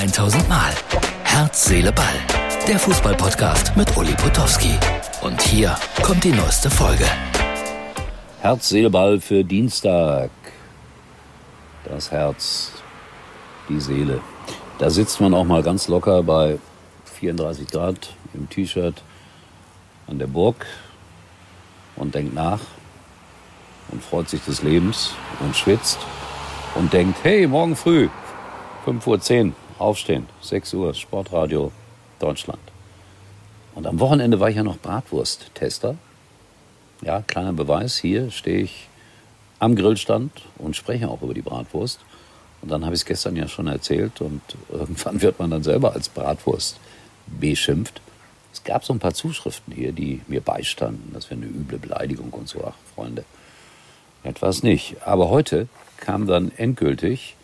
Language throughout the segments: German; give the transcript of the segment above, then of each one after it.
1000 Mal. Herz, Seele, Ball. Der Fußballpodcast mit Uli Potowski. Und hier kommt die neueste Folge. Herz, Seele, Ball für Dienstag. Das Herz, die Seele. Da sitzt man auch mal ganz locker bei 34 Grad im T-Shirt an der Burg und denkt nach und freut sich des Lebens und schwitzt und denkt, hey, morgen früh, 5.10 Uhr, aufstehen, 6 Uhr, Sportradio Deutschland. Und am Wochenende war ich ja noch Bratwurst-Tester. Ja, kleiner Beweis, hier stehe ich am Grillstand und spreche auch über die Bratwurst. Und dann habe ich es gestern ja schon erzählt und irgendwann wird man dann selber als Bratwurst beschimpft. Es gab so ein paar Zuschriften hier, die mir beistanden. Das wäre eine üble Beleidigung und so. Ach, Freunde, etwas nicht. Aber heute kam dann endgültig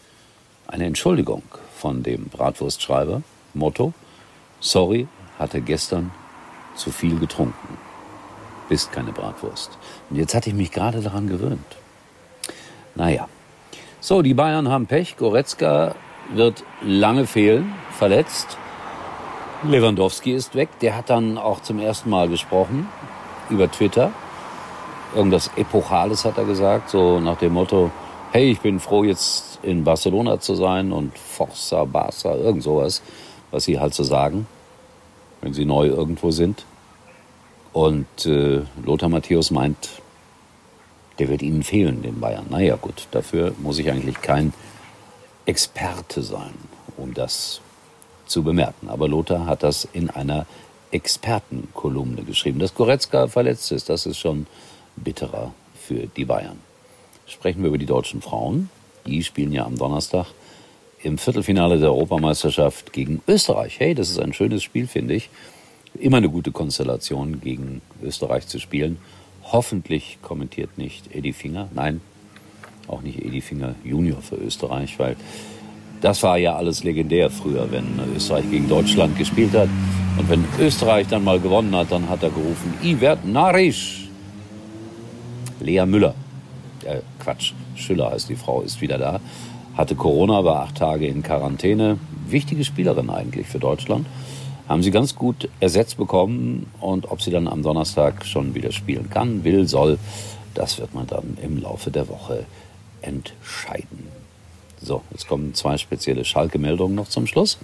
eine Entschuldigung von dem Bratwurstschreiber. Motto: Sorry, hatte gestern zu viel getrunken. Bist keine Bratwurst. Und jetzt hatte ich mich gerade daran gewöhnt. Naja. So, die Bayern haben Pech. Goretzka wird lange fehlen, verletzt. Lewandowski ist weg. Der hat dann auch zum ersten Mal gesprochen über Twitter. Irgendwas Epochales hat er gesagt, so nach dem Motto, hey, ich bin froh, jetzt in Barcelona zu sein und Forza, Barca, irgend sowas, was sie halt so sagen, wenn sie neu irgendwo sind. Und äh, Lothar Matthäus meint, der wird ihnen fehlen, den Bayern. Naja, gut, dafür muss ich eigentlich kein Experte sein, um das zu bemerken. Aber Lothar hat das in einer Expertenkolumne geschrieben. Dass Goretzka verletzt ist, das ist schon bitterer für die Bayern. Sprechen wir über die deutschen Frauen. Die spielen ja am Donnerstag im Viertelfinale der Europameisterschaft gegen Österreich. Hey, das ist ein schönes Spiel, finde ich. Immer eine gute Konstellation, gegen Österreich zu spielen. Hoffentlich kommentiert nicht Eddie Finger. Nein, auch nicht Eddie Finger Junior für Österreich, weil das war ja alles legendär früher, wenn Österreich gegen Deutschland gespielt hat. Und wenn Österreich dann mal gewonnen hat, dann hat er gerufen, Ivert Narisch. Lea Müller, äh, Quatsch, Schüller heißt die Frau, ist wieder da. Hatte Corona, war acht Tage in Quarantäne. Wichtige Spielerin eigentlich für Deutschland. Haben sie ganz gut ersetzt bekommen und ob sie dann am Donnerstag schon wieder spielen kann, will, soll, das wird man dann im Laufe der Woche entscheiden. So, jetzt kommen zwei spezielle Schalke-Meldungen noch zum Schluss.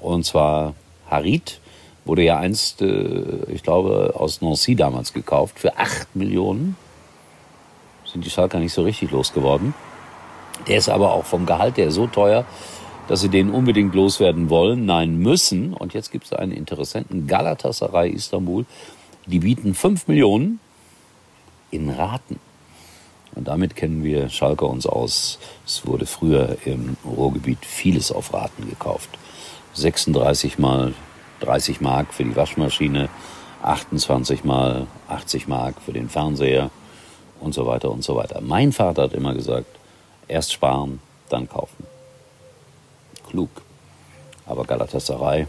Und zwar Harit wurde ja einst, äh, ich glaube, aus Nancy damals gekauft für 8 Millionen. Sind die Schalker nicht so richtig losgeworden. Der ist aber auch vom Gehalt her so teuer, dass sie den unbedingt loswerden wollen, nein müssen. Und jetzt gibt es einen Interessenten, Galatasaray Istanbul. Die bieten 5 Millionen in Raten. Und damit kennen wir Schalke uns aus. Es wurde früher im Ruhrgebiet vieles auf Raten gekauft. 36 mal 30 Mark für die Waschmaschine, 28 mal 80 Mark für den Fernseher und so weiter und so weiter. Mein Vater hat immer gesagt, erst sparen, dann kaufen. Klug. Aber Galatasaray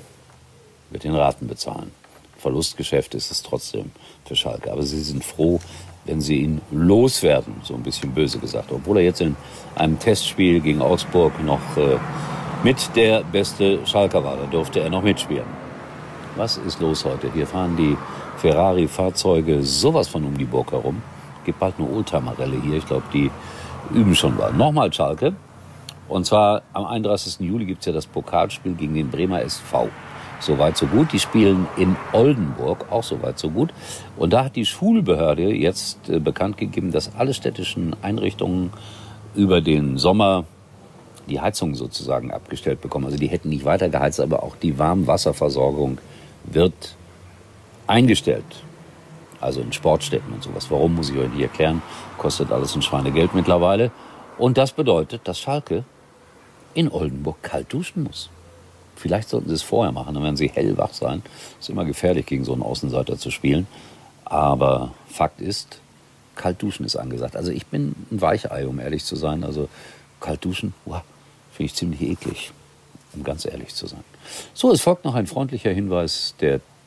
wird den Raten bezahlen. Verlustgeschäft ist es trotzdem für Schalke. Aber sie sind froh, wenn sie ihn loswerden, so ein bisschen böse gesagt. Obwohl er jetzt in einem Testspiel gegen Augsburg noch äh, mit der beste Schalker war. Da durfte er noch mitspielen. Was ist los heute? Hier fahren die Ferrari-Fahrzeuge sowas von um die Burg herum. Gibt bald eine Oldtimer-Relle hier. Ich glaube, die üben schon mal. Nochmal Schalke. Und zwar am 31. Juli gibt es ja das Pokalspiel gegen den Bremer SV. Soweit so gut. Die spielen in Oldenburg, auch soweit so gut. Und da hat die Schulbehörde jetzt äh, bekannt gegeben, dass alle städtischen Einrichtungen über den Sommer die Heizung sozusagen abgestellt bekommen. Also die hätten nicht weiter geheizt, aber auch die Warmwasserversorgung wird eingestellt. Also in Sportstätten und sowas. Warum, muss ich euch nicht erklären. Kostet alles ein Schweinegeld mittlerweile. Und das bedeutet, dass Schalke in Oldenburg kalt duschen muss. Vielleicht sollten sie es vorher machen, dann werden sie hellwach sein. Ist immer gefährlich, gegen so einen Außenseiter zu spielen. Aber Fakt ist, kalt duschen ist angesagt. Also ich bin ein Weichei, um ehrlich zu sein. Also kalt duschen, finde ich ziemlich eklig, um ganz ehrlich zu sein. So, es folgt noch ein freundlicher Hinweis der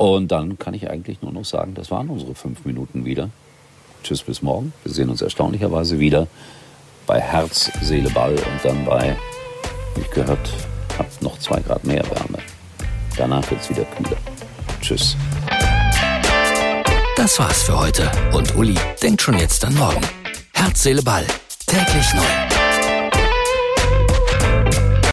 Und dann kann ich eigentlich nur noch sagen, das waren unsere fünf Minuten wieder. Tschüss bis morgen. Wir sehen uns erstaunlicherweise wieder bei Herz, Seele, Ball und dann bei, wie ich gehört habe, noch zwei Grad mehr Wärme. Danach wird es wieder kühler. Tschüss. Das war's für heute. Und Uli denkt schon jetzt an morgen. Herz, Seele, Ball. Täglich neu.